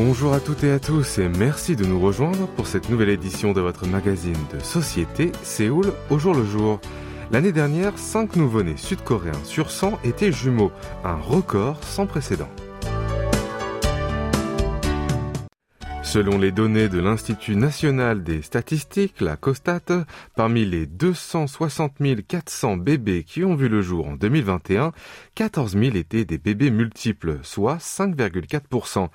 Bonjour à toutes et à tous et merci de nous rejoindre pour cette nouvelle édition de votre magazine de société Séoul au jour le jour. L'année dernière, 5 nouveau-nés sud-coréens sur 100 étaient jumeaux, un record sans précédent. Selon les données de l'Institut national des statistiques, la COSTAT, parmi les 260 400 bébés qui ont vu le jour en 2021, 14 000 étaient des bébés multiples, soit 5,4%.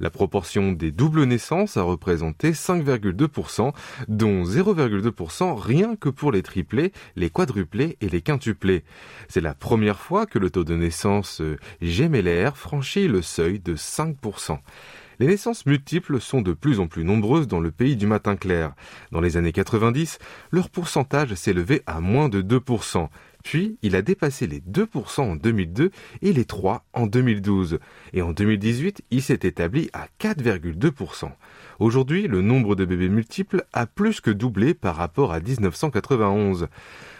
La proportion des doubles naissances a représenté 5,2%, dont 0,2% rien que pour les triplés, les quadruplés et les quintuplés. C'est la première fois que le taux de naissance gémellaire franchit le seuil de 5%. Les naissances multiples sont de plus en plus nombreuses dans le pays du matin clair. Dans les années 90, leur pourcentage s'élevait à moins de 2%. Puis, il a dépassé les 2% en 2002 et les 3% en 2012. Et en 2018, il s'est établi à 4,2%. Aujourd'hui, le nombre de bébés multiples a plus que doublé par rapport à 1991.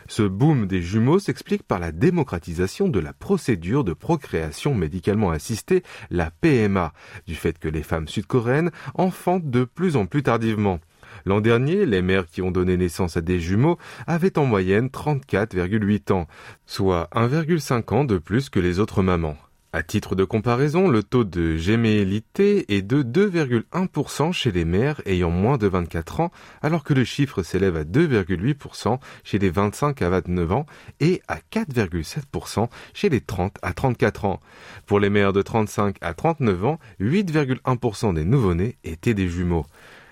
Ce boom des jumeaux s'explique par la démocratisation de la procédure de procréation médicalement assistée, la PMA, du fait que les femmes sud-coréennes enfantent de plus en plus tardivement. L'an dernier, les mères qui ont donné naissance à des jumeaux avaient en moyenne 34,8 ans, soit 1,5 ans de plus que les autres mamans. À titre de comparaison, le taux de gémellité est de 2,1% chez les mères ayant moins de 24 ans, alors que le chiffre s'élève à 2,8% chez les 25 à 29 ans et à 4,7% chez les 30 à 34 ans. Pour les mères de 35 à 39 ans, 8,1% des nouveau-nés étaient des jumeaux.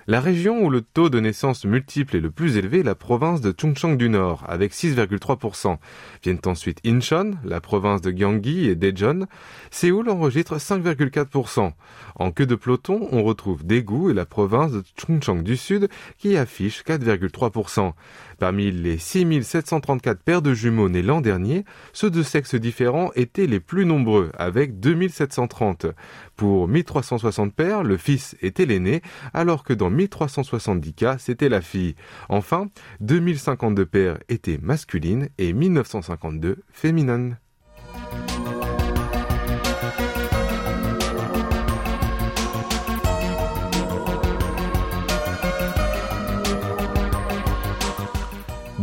La région où le taux de naissance multiple est le plus élevé est la province de Chungcheong du Nord, avec 6,3%. Viennent ensuite Incheon, la province de Gyeonggi et Daejeon. Séoul enregistre 5,4%. En queue de peloton, on retrouve Daegu et la province de Chungcheong du Sud qui affiche 4,3%. Parmi les 6734 paires de jumeaux nés l'an dernier, ceux de sexes différents étaient les plus nombreux, avec 2730. Pour 1360 paires, le fils était l'aîné, alors que dans 1370 cas, c'était la fille. Enfin, 2052 paires étaient masculines et 1952 féminines.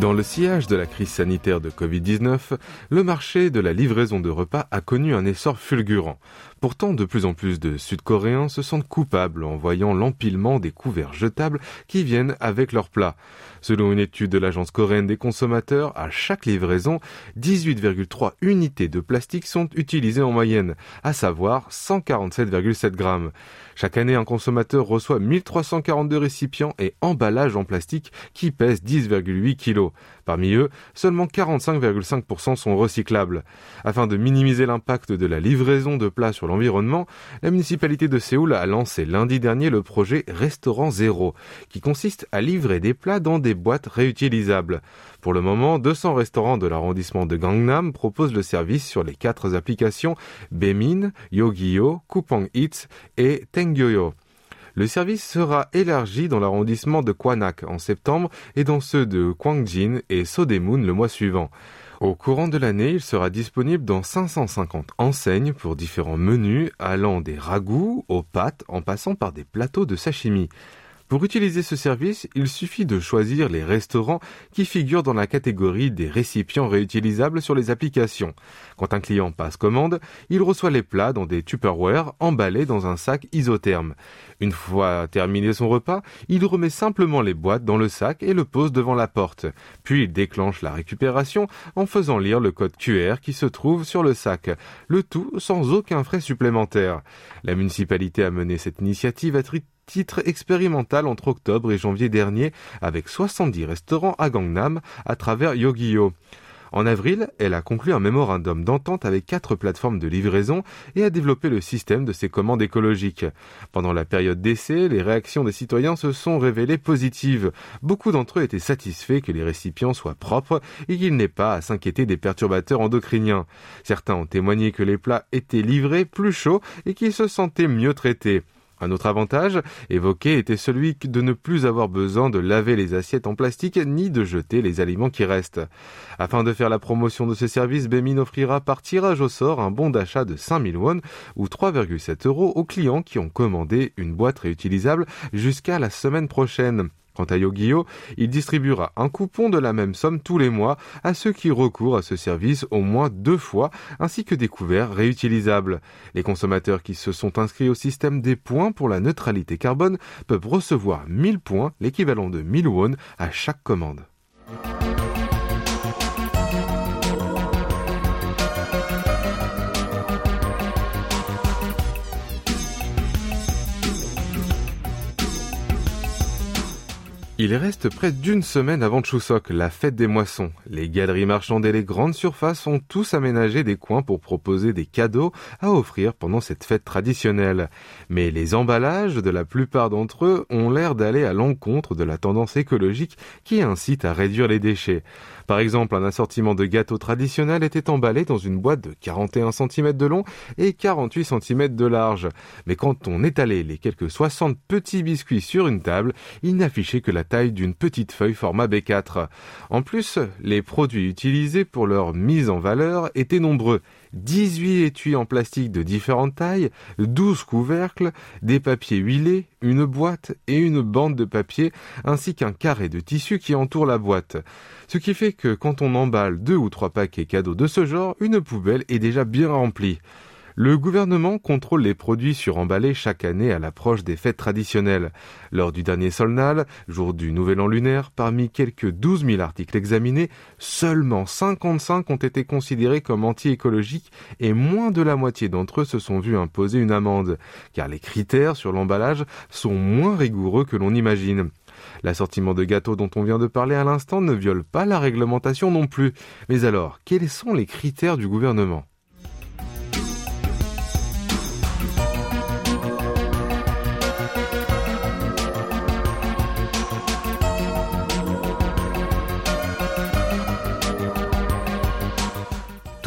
Dans le sillage de la crise sanitaire de Covid-19, le marché de la livraison de repas a connu un essor fulgurant. Pourtant, de plus en plus de Sud-Coréens se sentent coupables en voyant l'empilement des couverts jetables qui viennent avec leurs plats. Selon une étude de l'Agence coréenne des consommateurs, à chaque livraison, 18,3 unités de plastique sont utilisées en moyenne, à savoir 147,7 grammes. Chaque année, un consommateur reçoit 1342 récipients et emballages en plastique qui pèsent 10,8 kilos. Parmi eux, seulement 45,5% sont recyclables. Afin de minimiser l'impact de la livraison de plats sur l'environnement, la municipalité de Séoul a lancé lundi dernier le projet Restaurant Zéro, qui consiste à livrer des plats dans des boîtes réutilisables. Pour le moment, 200 restaurants de l'arrondissement de Gangnam proposent le service sur les quatre applications Bemin, Yogiyo, Coupang Eats et Tengyoyo. Le service sera élargi dans l'arrondissement de Kwanak en septembre et dans ceux de Kwangjin et Sodemun le mois suivant. Au courant de l'année, il sera disponible dans 550 enseignes pour différents menus allant des ragoûts aux pâtes en passant par des plateaux de sashimi. Pour utiliser ce service, il suffit de choisir les restaurants qui figurent dans la catégorie des récipients réutilisables sur les applications. Quand un client passe commande, il reçoit les plats dans des Tupperware emballés dans un sac isotherme. Une fois terminé son repas, il remet simplement les boîtes dans le sac et le pose devant la porte. Puis il déclenche la récupération en faisant lire le code QR qui se trouve sur le sac. Le tout sans aucun frais supplémentaire. La municipalité a mené cette initiative à expérimental entre octobre et janvier dernier avec 70 restaurants à Gangnam à travers Yogiyo. En avril, elle a conclu un mémorandum d'entente avec quatre plateformes de livraison et a développé le système de ses commandes écologiques. Pendant la période d'essai, les réactions des citoyens se sont révélées positives. Beaucoup d'entre eux étaient satisfaits que les récipients soient propres et qu'il n'ait pas à s'inquiéter des perturbateurs endocriniens. Certains ont témoigné que les plats étaient livrés plus chauds et qu'ils se sentaient mieux traités. Un autre avantage évoqué était celui de ne plus avoir besoin de laver les assiettes en plastique ni de jeter les aliments qui restent. Afin de faire la promotion de ce service, Bemin offrira par tirage au sort un bon d'achat de 5000 won ou 3,7 euros aux clients qui ont commandé une boîte réutilisable jusqu'à la semaine prochaine. Quant à Yogio, il distribuera un coupon de la même somme tous les mois à ceux qui recourent à ce service au moins deux fois, ainsi que des couverts réutilisables. Les consommateurs qui se sont inscrits au système des points pour la neutralité carbone peuvent recevoir 1000 points, l'équivalent de 1000 won, à chaque commande. Il reste près d'une semaine avant Chuseok, la fête des moissons. Les galeries marchandes et les grandes surfaces ont tous aménagé des coins pour proposer des cadeaux à offrir pendant cette fête traditionnelle. Mais les emballages de la plupart d'entre eux ont l'air d'aller à l'encontre de la tendance écologique qui incite à réduire les déchets. Par exemple, un assortiment de gâteaux traditionnels était emballé dans une boîte de 41 cm de long et 48 cm de large. Mais quand on étalait les quelques 60 petits biscuits sur une table, il n'affichait que la taille d'une petite feuille format B4. En plus, les produits utilisés pour leur mise en valeur étaient nombreux. 18 étuis en plastique de différentes tailles, 12 couvercles, des papiers huilés, une boîte et une bande de papier, ainsi qu'un carré de tissu qui entoure la boîte. Ce qui fait que quand on emballe deux ou trois paquets cadeaux de ce genre, une poubelle est déjà bien remplie. Le gouvernement contrôle les produits suremballés chaque année à l'approche des fêtes traditionnelles. Lors du dernier Solnal, jour du Nouvel An lunaire, parmi quelques 12 000 articles examinés, seulement 55 ont été considérés comme anti-écologiques et moins de la moitié d'entre eux se sont vus imposer une amende, car les critères sur l'emballage sont moins rigoureux que l'on imagine. L'assortiment de gâteaux dont on vient de parler à l'instant ne viole pas la réglementation non plus. Mais alors, quels sont les critères du gouvernement?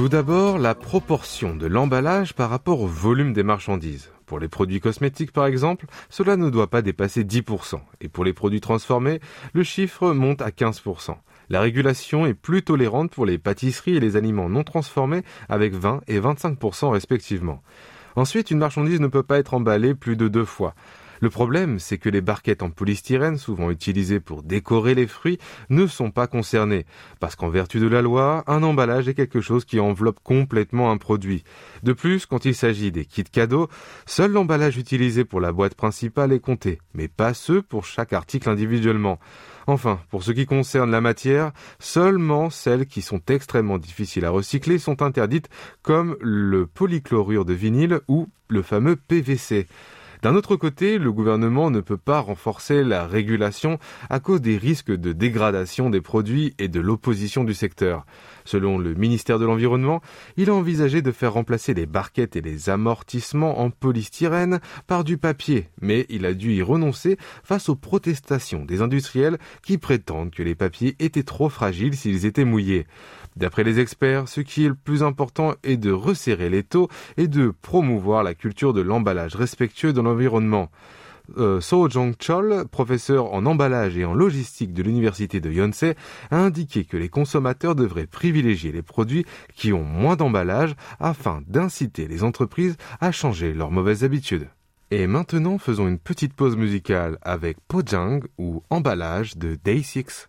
Tout d'abord, la proportion de l'emballage par rapport au volume des marchandises. Pour les produits cosmétiques par exemple, cela ne doit pas dépasser 10%, et pour les produits transformés, le chiffre monte à 15%. La régulation est plus tolérante pour les pâtisseries et les aliments non transformés avec 20 et 25% respectivement. Ensuite, une marchandise ne peut pas être emballée plus de deux fois. Le problème, c'est que les barquettes en polystyrène, souvent utilisées pour décorer les fruits, ne sont pas concernées, parce qu'en vertu de la loi, un emballage est quelque chose qui enveloppe complètement un produit. De plus, quand il s'agit des kits cadeaux, seul l'emballage utilisé pour la boîte principale est compté, mais pas ceux pour chaque article individuellement. Enfin, pour ce qui concerne la matière, seulement celles qui sont extrêmement difficiles à recycler sont interdites, comme le polychlorure de vinyle ou le fameux PVC. D'un autre côté, le gouvernement ne peut pas renforcer la régulation à cause des risques de dégradation des produits et de l'opposition du secteur. Selon le ministère de l'Environnement, il a envisagé de faire remplacer les barquettes et les amortissements en polystyrène par du papier, mais il a dû y renoncer face aux protestations des industriels qui prétendent que les papiers étaient trop fragiles s'ils étaient mouillés. D'après les experts, ce qui est le plus important est de resserrer les taux et de promouvoir la culture de l'emballage respectueux de l'environnement. Euh, So Jong-chol, professeur en emballage et en logistique de l'université de Yonsei, a indiqué que les consommateurs devraient privilégier les produits qui ont moins d'emballage afin d'inciter les entreprises à changer leurs mauvaises habitudes. Et maintenant, faisons une petite pause musicale avec Pojang ou emballage de Day 6.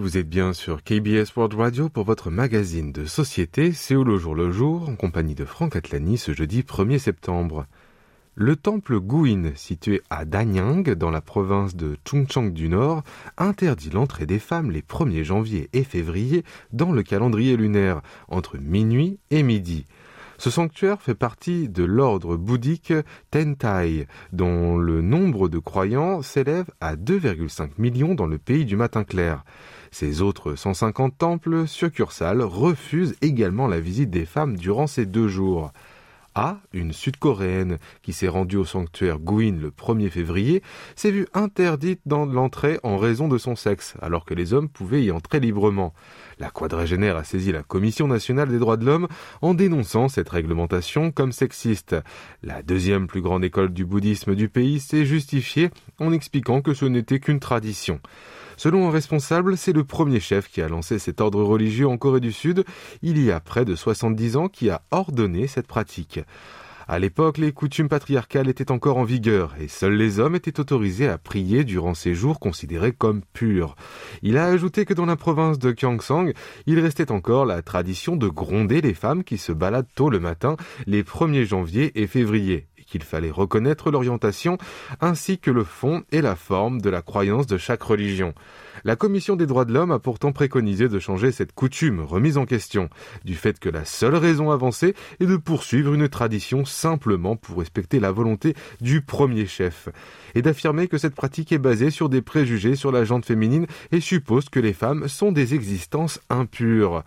vous êtes bien sur KBS World Radio pour votre magazine de société Séoul au jour le jour en compagnie de Franck Atlani ce jeudi 1er septembre. Le temple Guin, situé à Danyang, dans la province de Chungcheong du Nord, interdit l'entrée des femmes les 1er janvier et février dans le calendrier lunaire, entre minuit et midi. Ce sanctuaire fait partie de l'ordre bouddhique Tentai, dont le nombre de croyants s'élève à 2,5 millions dans le pays du matin clair. Ces autres 150 temples succursales refusent également la visite des femmes durant ces deux jours. A, une sud-coréenne qui s'est rendue au sanctuaire Guin le 1er février, s'est vue interdite dans l'entrée en raison de son sexe, alors que les hommes pouvaient y entrer librement. La quadragénaire a saisi la Commission nationale des droits de l'homme en dénonçant cette réglementation comme sexiste. La deuxième plus grande école du bouddhisme du pays s'est justifiée en expliquant que ce n'était qu'une tradition. Selon un responsable, c'est le premier chef qui a lancé cet ordre religieux en Corée du Sud il y a près de 70 ans qui a ordonné cette pratique. À l'époque, les coutumes patriarcales étaient encore en vigueur et seuls les hommes étaient autorisés à prier durant ces jours considérés comme purs. Il a ajouté que dans la province de Gyeongsang, il restait encore la tradition de gronder les femmes qui se baladent tôt le matin les 1er janvier et février qu'il fallait reconnaître l'orientation ainsi que le fond et la forme de la croyance de chaque religion. La Commission des droits de l'homme a pourtant préconisé de changer cette coutume remise en question, du fait que la seule raison avancée est de poursuivre une tradition simplement pour respecter la volonté du premier chef, et d'affirmer que cette pratique est basée sur des préjugés sur la jante féminine et suppose que les femmes sont des existences impures.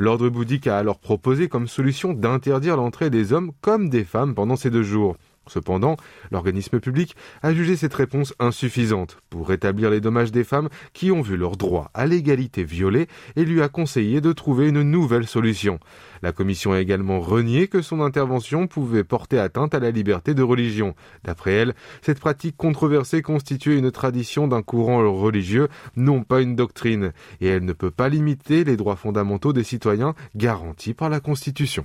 L'ordre bouddhique a alors proposé comme solution d'interdire l'entrée des hommes comme des femmes pendant ces deux jours. Cependant, l'organisme public a jugé cette réponse insuffisante pour rétablir les dommages des femmes qui ont vu leur droit à l'égalité violé et lui a conseillé de trouver une nouvelle solution. La commission a également renié que son intervention pouvait porter atteinte à la liberté de religion. D'après elle, cette pratique controversée constituait une tradition d'un courant religieux, non pas une doctrine, et elle ne peut pas limiter les droits fondamentaux des citoyens garantis par la Constitution.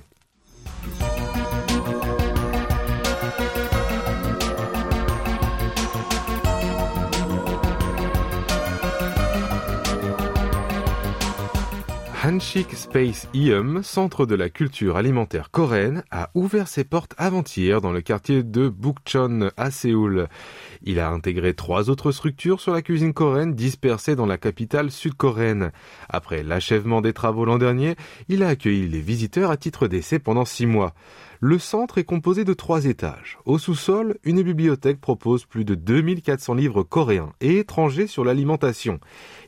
Hanshik Space IUM, centre de la culture alimentaire coréenne, a ouvert ses portes avant-hier dans le quartier de Bukchon à Séoul. Il a intégré trois autres structures sur la cuisine coréenne dispersées dans la capitale sud-coréenne. Après l'achèvement des travaux l'an dernier, il a accueilli les visiteurs à titre d'essai pendant six mois. Le centre est composé de trois étages. Au sous-sol, une bibliothèque propose plus de 2400 livres coréens et étrangers sur l'alimentation.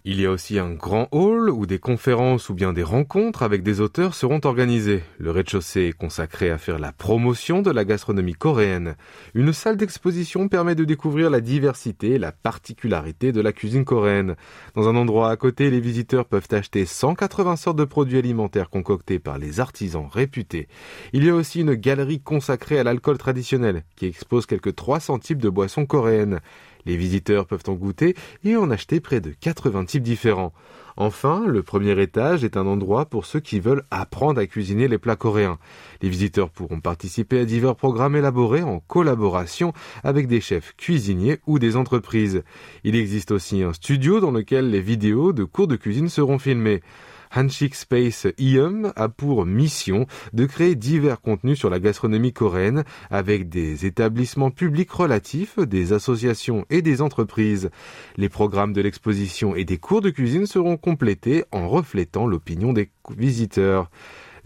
Il y a aussi un grand hall où des conférences ou bien des rencontres avec des auteurs seront organisées. Le rez-de-chaussée est consacré à faire la promotion de la gastronomie coréenne. Une salle d'exposition permet de découvrir la diversité et la particularité de la cuisine coréenne. Dans un endroit à côté, les visiteurs peuvent acheter 180 sortes de produits alimentaires concoctés par les artisans réputés. Il y a aussi une galerie consacrée à l'alcool traditionnel qui expose quelques 300 types de boissons coréennes. Les visiteurs peuvent en goûter et en acheter près de 80 types différents. Enfin, le premier étage est un endroit pour ceux qui veulent apprendre à cuisiner les plats coréens. Les visiteurs pourront participer à divers programmes élaborés en collaboration avec des chefs cuisiniers ou des entreprises. Il existe aussi un studio dans lequel les vidéos de cours de cuisine seront filmées. Hanshik Space IUM a pour mission de créer divers contenus sur la gastronomie coréenne avec des établissements publics relatifs, des associations et des entreprises. Les programmes de l'exposition et des cours de cuisine seront complétés en reflétant l'opinion des visiteurs.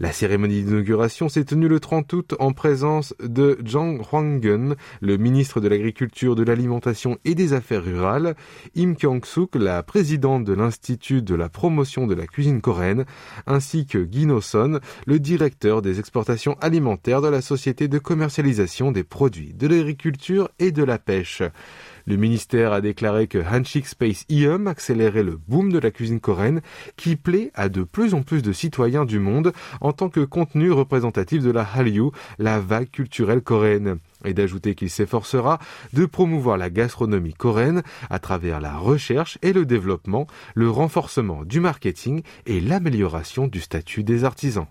La cérémonie d'inauguration s'est tenue le 30 août en présence de Jang Hwang-gun, le ministre de l'Agriculture, de l'Alimentation et des Affaires rurales, Im Kyung-suk, la présidente de l'Institut de la promotion de la cuisine coréenne, ainsi que Guy Son, le directeur des exportations alimentaires de la Société de commercialisation des produits de l'agriculture et de la pêche. Le ministère a déclaré que Hanchik Space IUM accélérait le boom de la cuisine coréenne qui plaît à de plus en plus de citoyens du monde en tant que contenu représentatif de la Hallyu, la vague culturelle coréenne et d'ajouter qu'il s'efforcera de promouvoir la gastronomie coréenne à travers la recherche et le développement, le renforcement du marketing et l'amélioration du statut des artisans.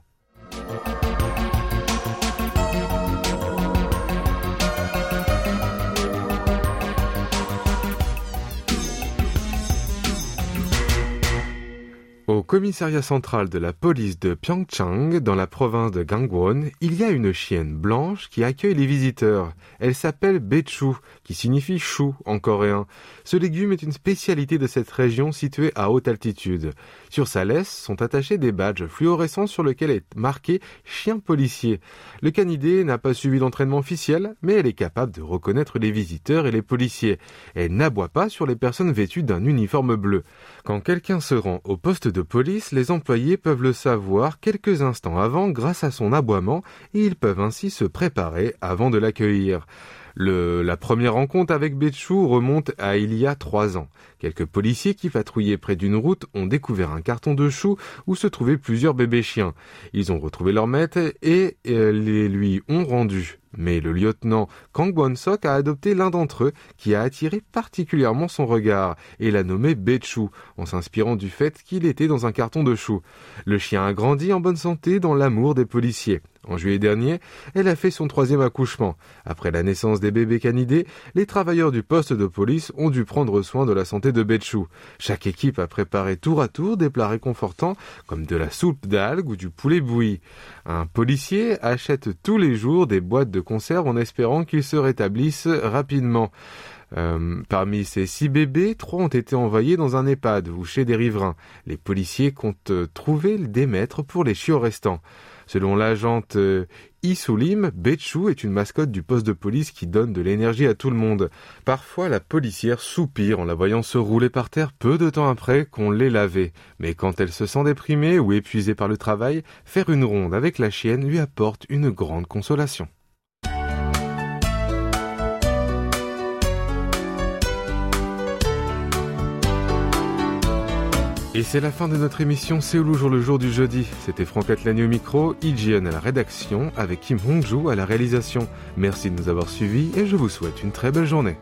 Commissariat central de la police de Pyeongchang, dans la province de Gangwon, il y a une chienne blanche qui accueille les visiteurs. Elle s'appelle Bechu, qui signifie chou en coréen. Ce légume est une spécialité de cette région située à haute altitude. Sur sa laisse sont attachés des badges fluorescents sur lesquels est marqué chien policier. Le canidé n'a pas suivi d'entraînement officiel, mais elle est capable de reconnaître les visiteurs et les policiers. Elle n'aboie pas sur les personnes vêtues d'un uniforme bleu. Quand quelqu'un se rend au poste de police, les employés peuvent le savoir quelques instants avant grâce à son aboiement et ils peuvent ainsi se préparer avant de l'accueillir. la première rencontre avec Betchou remonte à il y a trois ans. Quelques policiers qui patrouillaient près d'une route ont découvert un carton de choux où se trouvaient plusieurs bébés chiens. Ils ont retrouvé leur maître et euh, les lui ont rendu. Mais le lieutenant Kang Won-sok a adopté l'un d'entre eux qui a attiré particulièrement son regard et l'a nommé Bechu en s'inspirant du fait qu'il était dans un carton de choux. Le chien a grandi en bonne santé dans l'amour des policiers. En juillet dernier, elle a fait son troisième accouchement. Après la naissance des bébés canidés, les travailleurs du poste de police ont dû prendre soin de la santé de Betchou. Chaque équipe a préparé tour à tour des plats réconfortants comme de la soupe d'algues ou du poulet bouilli. Un policier achète tous les jours des boîtes de conserve en espérant qu'ils se rétablissent rapidement. Euh, parmi ces six bébés, trois ont été envoyés dans un EHPAD ou chez des riverains. Les policiers comptent trouver des maîtres pour les chiots restants. Selon l'agente euh, Isulim, Betchou est une mascotte du poste de police qui donne de l'énergie à tout le monde. Parfois, la policière soupire en la voyant se rouler par terre peu de temps après qu'on l'ait lavée. Mais quand elle se sent déprimée ou épuisée par le travail, faire une ronde avec la chienne lui apporte une grande consolation. Et c'est la fin de notre émission Séoul jour le jour du jeudi. C'était Franck Atlani au micro, Ijian à la rédaction, avec Kim Hongju à la réalisation. Merci de nous avoir suivis et je vous souhaite une très belle journée.